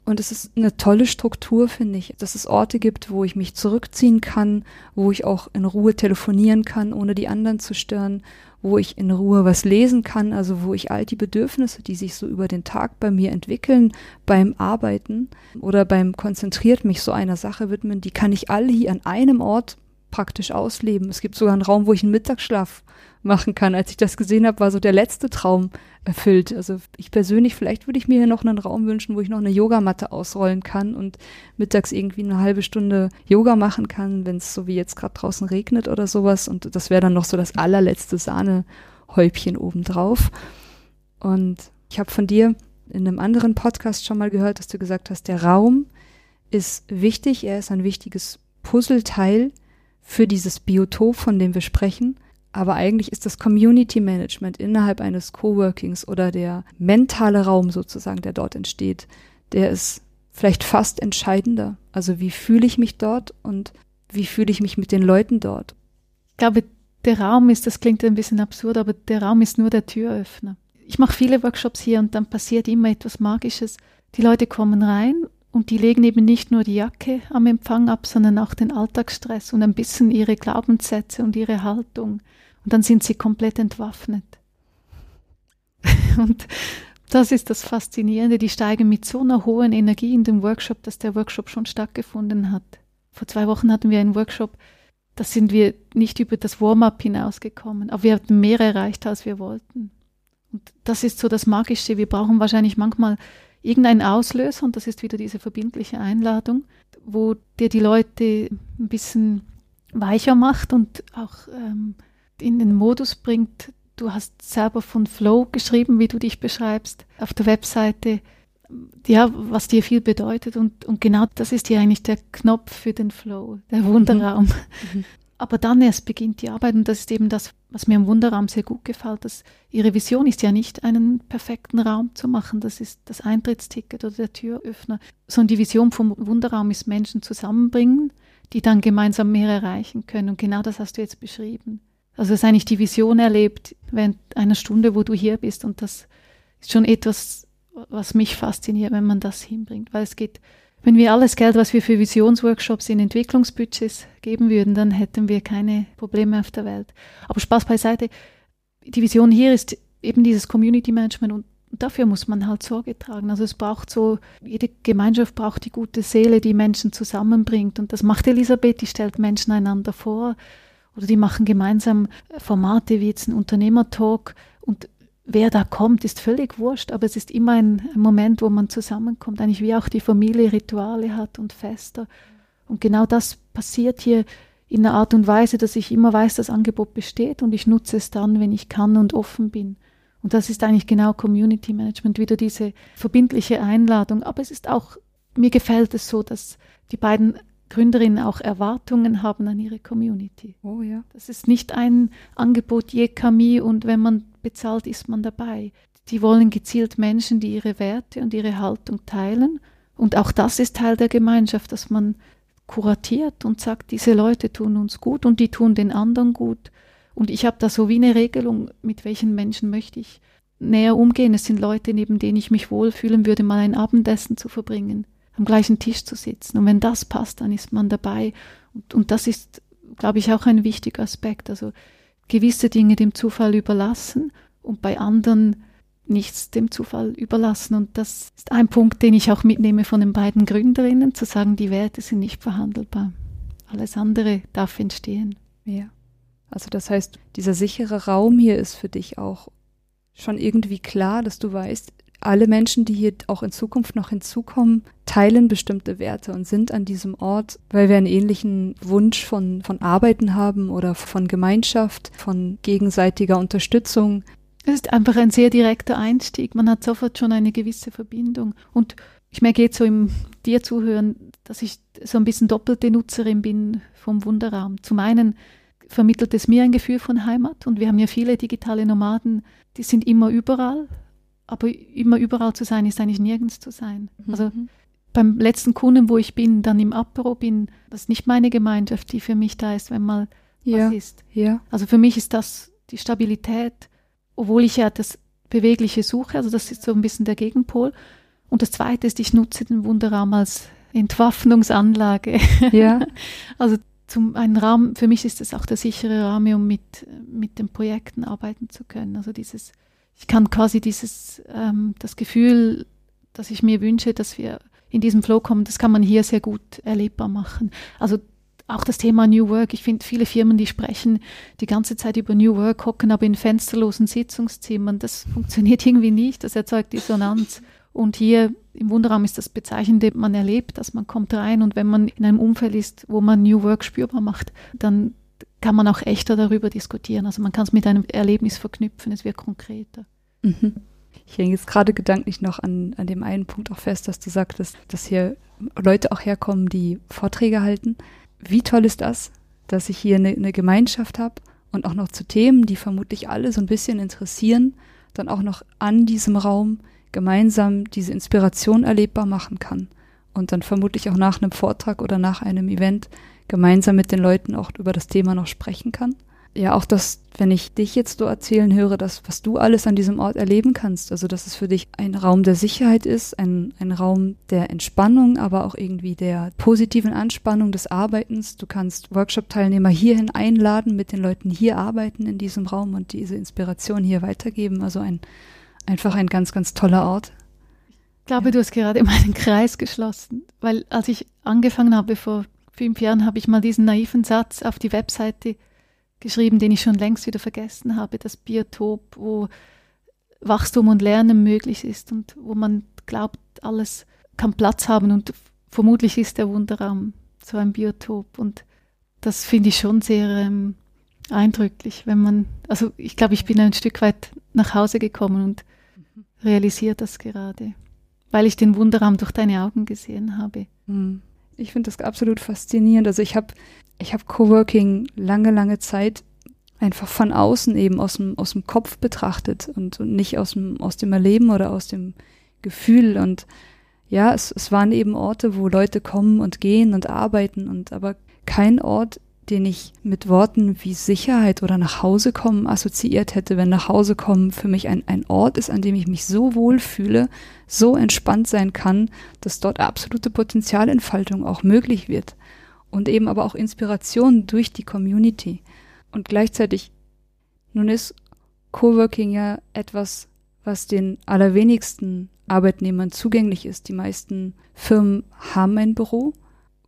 und es ist eine tolle Struktur, finde ich, dass es Orte gibt, wo ich mich zurückziehen kann, wo ich auch in Ruhe telefonieren kann, ohne die anderen zu stören, wo ich in Ruhe was lesen kann, also wo ich all die Bedürfnisse, die sich so über den Tag bei mir entwickeln, beim Arbeiten oder beim konzentriert mich so einer Sache widmen, die kann ich alle hier an einem Ort praktisch ausleben. Es gibt sogar einen Raum, wo ich einen Mittagsschlaf machen kann. Als ich das gesehen habe, war so der letzte Traum erfüllt. Also ich persönlich, vielleicht würde ich mir hier noch einen Raum wünschen, wo ich noch eine Yogamatte ausrollen kann und mittags irgendwie eine halbe Stunde Yoga machen kann, wenn es so wie jetzt gerade draußen regnet oder sowas. Und das wäre dann noch so das allerletzte Sahnehäubchen obendrauf. Und ich habe von dir in einem anderen Podcast schon mal gehört, dass du gesagt hast, der Raum ist wichtig, er ist ein wichtiges Puzzleteil für dieses Biotop, von dem wir sprechen. Aber eigentlich ist das Community Management innerhalb eines Coworkings oder der mentale Raum sozusagen, der dort entsteht, der ist vielleicht fast entscheidender. Also wie fühle ich mich dort und wie fühle ich mich mit den Leuten dort? Ich glaube, der Raum ist, das klingt ein bisschen absurd, aber der Raum ist nur der Türöffner. Ich mache viele Workshops hier und dann passiert immer etwas Magisches. Die Leute kommen rein und die legen eben nicht nur die Jacke am Empfang ab, sondern auch den Alltagsstress und ein bisschen ihre Glaubenssätze und ihre Haltung. Und dann sind sie komplett entwaffnet. und das ist das Faszinierende. Die steigen mit so einer hohen Energie in den Workshop, dass der Workshop schon stattgefunden hat. Vor zwei Wochen hatten wir einen Workshop, da sind wir nicht über das Warm-up hinausgekommen, aber wir hatten mehr erreicht, als wir wollten. Und das ist so das Magische. Wir brauchen wahrscheinlich manchmal irgendeinen Auslöser, und das ist wieder diese verbindliche Einladung, wo dir die Leute ein bisschen weicher macht und auch ähm, in den Modus bringt. Du hast selber von Flow geschrieben, wie du dich beschreibst, auf der Webseite. Ja, was dir viel bedeutet. Und, und genau das ist hier eigentlich der Knopf für den Flow, der Wunderraum. Mhm. Aber dann erst beginnt die Arbeit und das ist eben das, was mir am Wunderraum sehr gut gefällt. Dass ihre Vision ist ja nicht, einen perfekten Raum zu machen, das ist das Eintrittsticket oder der Türöffner, sondern die Vision vom Wunderraum ist Menschen zusammenbringen, die dann gemeinsam mehr erreichen können. Und genau das hast du jetzt beschrieben. Also dass eigentlich die Vision erlebt während einer Stunde, wo du hier bist. Und das ist schon etwas, was mich fasziniert, wenn man das hinbringt. Weil es geht, wenn wir alles Geld, was wir für Visionsworkshops in Entwicklungsbudgets geben würden, dann hätten wir keine Probleme auf der Welt. Aber Spaß beiseite. Die Vision hier ist eben dieses Community Management und dafür muss man halt Sorge tragen. Also es braucht so, jede Gemeinschaft braucht die gute Seele, die Menschen zusammenbringt. Und das macht Elisabeth, die stellt Menschen einander vor oder die machen gemeinsam Formate wie jetzt ein Unternehmertalk und wer da kommt, ist völlig wurscht, aber es ist immer ein, Moment, wo man zusammenkommt, eigentlich wie auch die Familie Rituale hat und Feste. Und genau das passiert hier in einer Art und Weise, dass ich immer weiß, das Angebot besteht und ich nutze es dann, wenn ich kann und offen bin. Und das ist eigentlich genau Community Management, wieder diese verbindliche Einladung. Aber es ist auch, mir gefällt es so, dass die beiden Gründerinnen auch Erwartungen haben an ihre Community. Oh ja. Das ist nicht ein Angebot je Camille und wenn man bezahlt, ist man dabei. Die wollen gezielt Menschen, die ihre Werte und ihre Haltung teilen. Und auch das ist Teil der Gemeinschaft, dass man kuratiert und sagt, diese Leute tun uns gut und die tun den anderen gut. Und ich habe da so wie eine Regelung, mit welchen Menschen möchte ich näher umgehen. Es sind Leute, neben denen ich mich wohlfühlen würde, mal ein Abendessen zu verbringen, am gleichen Tisch zu sitzen. Und wenn das passt, dann ist man dabei. Und, und das ist, glaube ich, auch ein wichtiger Aspekt. Also gewisse Dinge dem Zufall überlassen und bei anderen nichts dem Zufall überlassen. Und das ist ein Punkt, den ich auch mitnehme von den beiden Gründerinnen, zu sagen, die Werte sind nicht verhandelbar. Alles andere darf entstehen. Ja. Also das heißt, dieser sichere Raum hier ist für dich auch schon irgendwie klar, dass du weißt, alle Menschen, die hier auch in Zukunft noch hinzukommen, teilen bestimmte Werte und sind an diesem Ort, weil wir einen ähnlichen Wunsch von, von Arbeiten haben oder von Gemeinschaft, von gegenseitiger Unterstützung. Es ist einfach ein sehr direkter Einstieg. Man hat sofort schon eine gewisse Verbindung. Und ich merke jetzt so im dir zuhören, dass ich so ein bisschen doppelte Nutzerin bin vom Wunderraum. Zum einen vermittelt es mir ein Gefühl von Heimat und wir haben ja viele digitale Nomaden, die sind immer überall, aber immer überall zu sein ist eigentlich nirgends zu sein. Mhm. Also beim letzten Kunden, wo ich bin, dann im Apero bin, das ist nicht meine Gemeinschaft, die für mich da ist, wenn mal ja. was ist. Ja. Also für mich ist das die Stabilität, obwohl ich ja das Bewegliche suche, also das ist so ein bisschen der Gegenpol. Und das Zweite ist, ich nutze den Wunderraum als Entwaffnungsanlage. Ja. also zum einen Raum, für mich ist es auch der sichere Rahmen, um mit, mit den Projekten arbeiten zu können. Also dieses, ich kann quasi dieses, ähm, das Gefühl, das ich mir wünsche, dass wir in diesem Flow kommen, das kann man hier sehr gut erlebbar machen. Also auch das Thema New Work. Ich finde viele Firmen, die sprechen die ganze Zeit über New Work, hocken aber in fensterlosen Sitzungszimmern. Das funktioniert irgendwie nicht. Das erzeugt Dissonanz. Und hier im Wunderraum ist das Bezeichnende, man erlebt dass man kommt rein und wenn man in einem Umfeld ist, wo man New Work spürbar macht, dann kann man auch echter darüber diskutieren. Also man kann es mit einem Erlebnis verknüpfen, es wird konkreter. Mhm. Ich hänge jetzt gerade gedanklich noch an, an dem einen Punkt auch fest, dass du sagtest, dass hier Leute auch herkommen, die Vorträge halten. Wie toll ist das, dass ich hier eine, eine Gemeinschaft habe und auch noch zu Themen, die vermutlich alle so ein bisschen interessieren, dann auch noch an diesem Raum gemeinsam diese Inspiration erlebbar machen kann und dann vermutlich auch nach einem Vortrag oder nach einem Event gemeinsam mit den Leuten auch über das Thema noch sprechen kann. Ja, auch das, wenn ich dich jetzt so erzählen höre, das, was du alles an diesem Ort erleben kannst, also dass es für dich ein Raum der Sicherheit ist, ein, ein Raum der Entspannung, aber auch irgendwie der positiven Anspannung des Arbeitens. Du kannst Workshop-Teilnehmer hierhin einladen, mit den Leuten hier arbeiten in diesem Raum und diese Inspiration hier weitergeben. Also ein einfach ein ganz, ganz toller Ort. Ich glaube, du hast gerade meinen Kreis geschlossen, weil als ich angefangen habe vor fünf Jahren, habe ich mal diesen naiven Satz auf die Webseite geschrieben, den ich schon längst wieder vergessen habe, das Biotop, wo Wachstum und Lernen möglich ist und wo man glaubt, alles kann Platz haben und vermutlich ist der Wunderraum so ein Biotop. Und das finde ich schon sehr ähm, eindrücklich, wenn man, also ich glaube, ich bin ein Stück weit nach Hause gekommen und realisiert das gerade, weil ich den Wunderraum durch deine Augen gesehen habe. Hm. Ich finde das absolut faszinierend. Also ich habe ich hab Coworking lange, lange Zeit einfach von außen eben aus dem, aus dem Kopf betrachtet und, und nicht aus dem, aus dem Erleben oder aus dem Gefühl. Und ja, es, es waren eben Orte, wo Leute kommen und gehen und arbeiten und aber kein Ort, den ich mit Worten wie Sicherheit oder nach Hause kommen assoziiert hätte, wenn nach Hause kommen für mich ein, ein Ort ist, an dem ich mich so wohl fühle, so entspannt sein kann, dass dort absolute Potenzialentfaltung auch möglich wird. Und eben aber auch Inspiration durch die Community. Und gleichzeitig, nun ist Coworking ja etwas, was den allerwenigsten Arbeitnehmern zugänglich ist. Die meisten Firmen haben ein Büro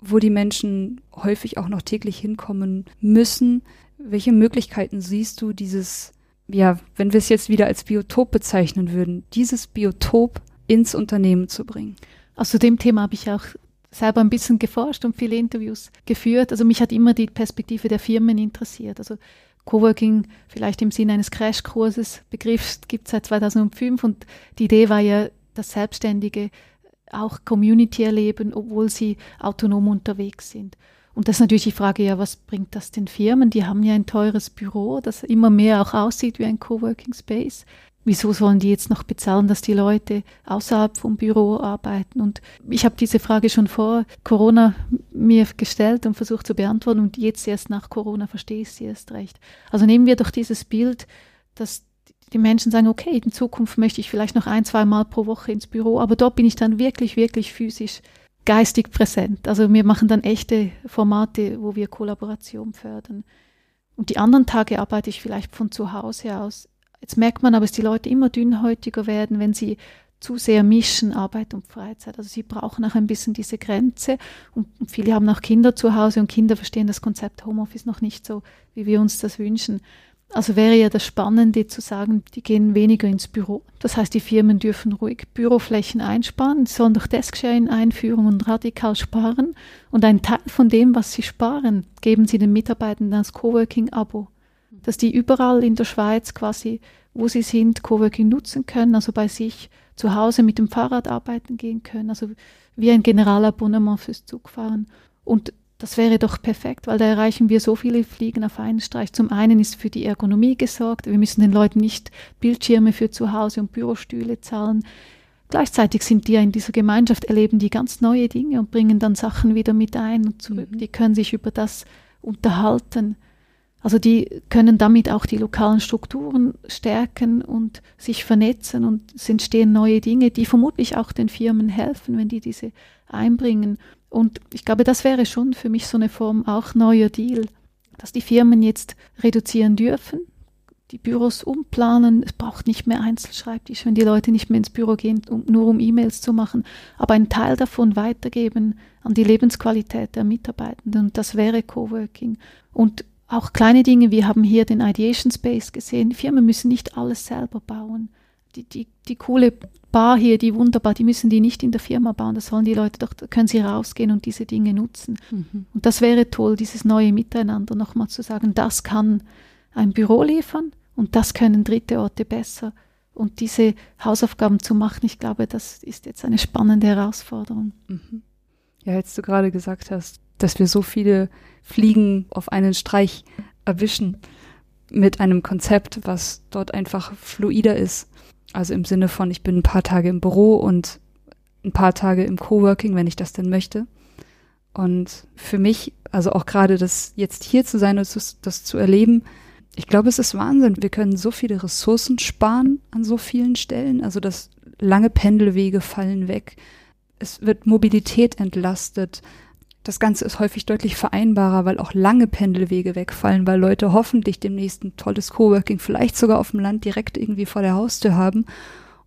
wo die Menschen häufig auch noch täglich hinkommen müssen. Welche Möglichkeiten siehst du, dieses, ja, wenn wir es jetzt wieder als Biotop bezeichnen würden, dieses Biotop ins Unternehmen zu bringen? Also zu dem Thema habe ich auch selber ein bisschen geforscht und viele Interviews geführt. Also mich hat immer die Perspektive der Firmen interessiert. Also Coworking vielleicht im Sinne eines Crashkurses, Begriff gibt es seit 2005 und die Idee war ja, dass Selbstständige auch Community erleben, obwohl sie autonom unterwegs sind. Und das ist natürlich die Frage, ja, was bringt das den Firmen? Die haben ja ein teures Büro, das immer mehr auch aussieht wie ein Coworking Space. Wieso sollen die jetzt noch bezahlen, dass die Leute außerhalb vom Büro arbeiten? Und ich habe diese Frage schon vor Corona mir gestellt und versucht zu beantworten und jetzt erst nach Corona verstehe ich sie erst recht. Also nehmen wir doch dieses Bild, dass die Menschen sagen, okay, in Zukunft möchte ich vielleicht noch ein, zwei Mal pro Woche ins Büro, aber dort bin ich dann wirklich, wirklich physisch geistig präsent. Also wir machen dann echte Formate, wo wir Kollaboration fördern. Und die anderen Tage arbeite ich vielleicht von zu Hause aus. Jetzt merkt man aber, dass die Leute immer dünnhäutiger werden, wenn sie zu sehr mischen, Arbeit und Freizeit. Also sie brauchen auch ein bisschen diese Grenze. Und viele haben auch Kinder zu Hause und Kinder verstehen das Konzept Homeoffice noch nicht so, wie wir uns das wünschen. Also wäre ja das Spannende zu sagen, die gehen weniger ins Büro. Das heißt, die Firmen dürfen ruhig Büroflächen einsparen, sollen durch Desk-Sharing einführen und radikal sparen. Und ein Teil von dem, was sie sparen, geben sie den Mitarbeitenden als Coworking-Abo. Dass die überall in der Schweiz quasi, wo sie sind, Coworking nutzen können, also bei sich zu Hause mit dem Fahrrad arbeiten gehen können, also wie ein Generalabonnement fürs Zugfahren. Und das wäre doch perfekt, weil da erreichen wir so viele Fliegen auf einen Streich. Zum einen ist für die Ergonomie gesorgt. Wir müssen den Leuten nicht Bildschirme für zu Hause und Bürostühle zahlen. Gleichzeitig sind die ja in dieser Gemeinschaft, erleben die ganz neue Dinge und bringen dann Sachen wieder mit ein und zurück. Mhm. Die können sich über das unterhalten. Also die können damit auch die lokalen Strukturen stärken und sich vernetzen und es entstehen neue Dinge, die vermutlich auch den Firmen helfen, wenn die diese einbringen. Und ich glaube, das wäre schon für mich so eine Form auch neuer Deal, dass die Firmen jetzt reduzieren dürfen, die Büros umplanen. Es braucht nicht mehr Einzelschreibtisch, wenn die Leute nicht mehr ins Büro gehen, um, nur um E-Mails zu machen, aber einen Teil davon weitergeben an die Lebensqualität der Mitarbeitenden. Und das wäre Coworking. Und auch kleine Dinge, wir haben hier den Ideation Space gesehen. Firmen müssen nicht alles selber bauen. Die, die, die coole Bar hier, die wunderbar, die müssen die nicht in der Firma bauen, das sollen die Leute doch, da können sie rausgehen und diese Dinge nutzen. Mhm. Und das wäre toll, dieses neue Miteinander nochmal zu sagen, das kann ein Büro liefern und das können dritte Orte besser. Und diese Hausaufgaben zu machen, ich glaube, das ist jetzt eine spannende Herausforderung. Mhm. Ja, als du gerade gesagt hast, dass wir so viele Fliegen auf einen Streich erwischen mit einem Konzept, was dort einfach fluider ist also im Sinne von, ich bin ein paar Tage im Büro und ein paar Tage im Coworking, wenn ich das denn möchte. Und für mich, also auch gerade das jetzt hier zu sein und das, das zu erleben, ich glaube, es ist Wahnsinn. Wir können so viele Ressourcen sparen an so vielen Stellen. Also das lange Pendelwege fallen weg. Es wird Mobilität entlastet. Das Ganze ist häufig deutlich vereinbarer, weil auch lange Pendelwege wegfallen, weil Leute hoffentlich demnächst ein tolles Coworking, vielleicht sogar auf dem Land direkt irgendwie vor der Haustür haben.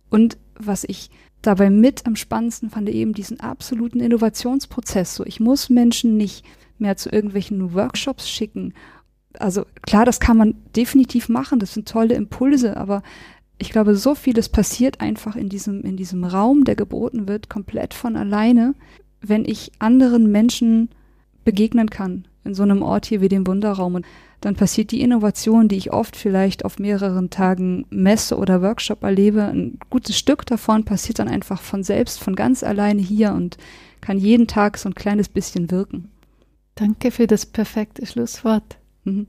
Und was ich dabei mit am spannendsten fand, eben diesen absoluten Innovationsprozess. So, ich muss Menschen nicht mehr zu irgendwelchen Workshops schicken. Also klar, das kann man definitiv machen, das sind tolle Impulse, aber ich glaube, so vieles passiert einfach in diesem, in diesem Raum, der geboten wird, komplett von alleine, wenn ich anderen Menschen begegnen kann, in so einem Ort hier wie dem Wunderraum. Und dann passiert die Innovation, die ich oft vielleicht auf mehreren Tagen Messe oder Workshop erlebe. Ein gutes Stück davon passiert dann einfach von selbst, von ganz alleine hier und kann jeden Tag so ein kleines bisschen wirken. Danke für das perfekte Schlusswort. Mhm.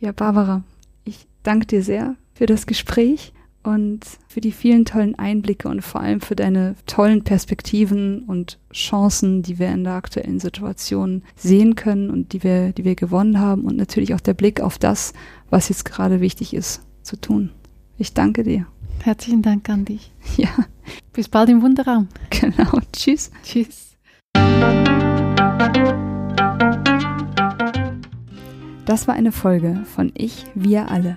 Ja, Barbara, ich danke dir sehr für das Gespräch und für die vielen tollen Einblicke und vor allem für deine tollen Perspektiven und Chancen, die wir in der aktuellen Situation sehen können und die wir, die wir gewonnen haben und natürlich auch der Blick auf das, was jetzt gerade wichtig ist zu tun. Ich danke dir. Herzlichen Dank an dich. Ja. Bis bald im Wunderraum. Genau. Tschüss. Tschüss. Das war eine Folge von Ich, wir alle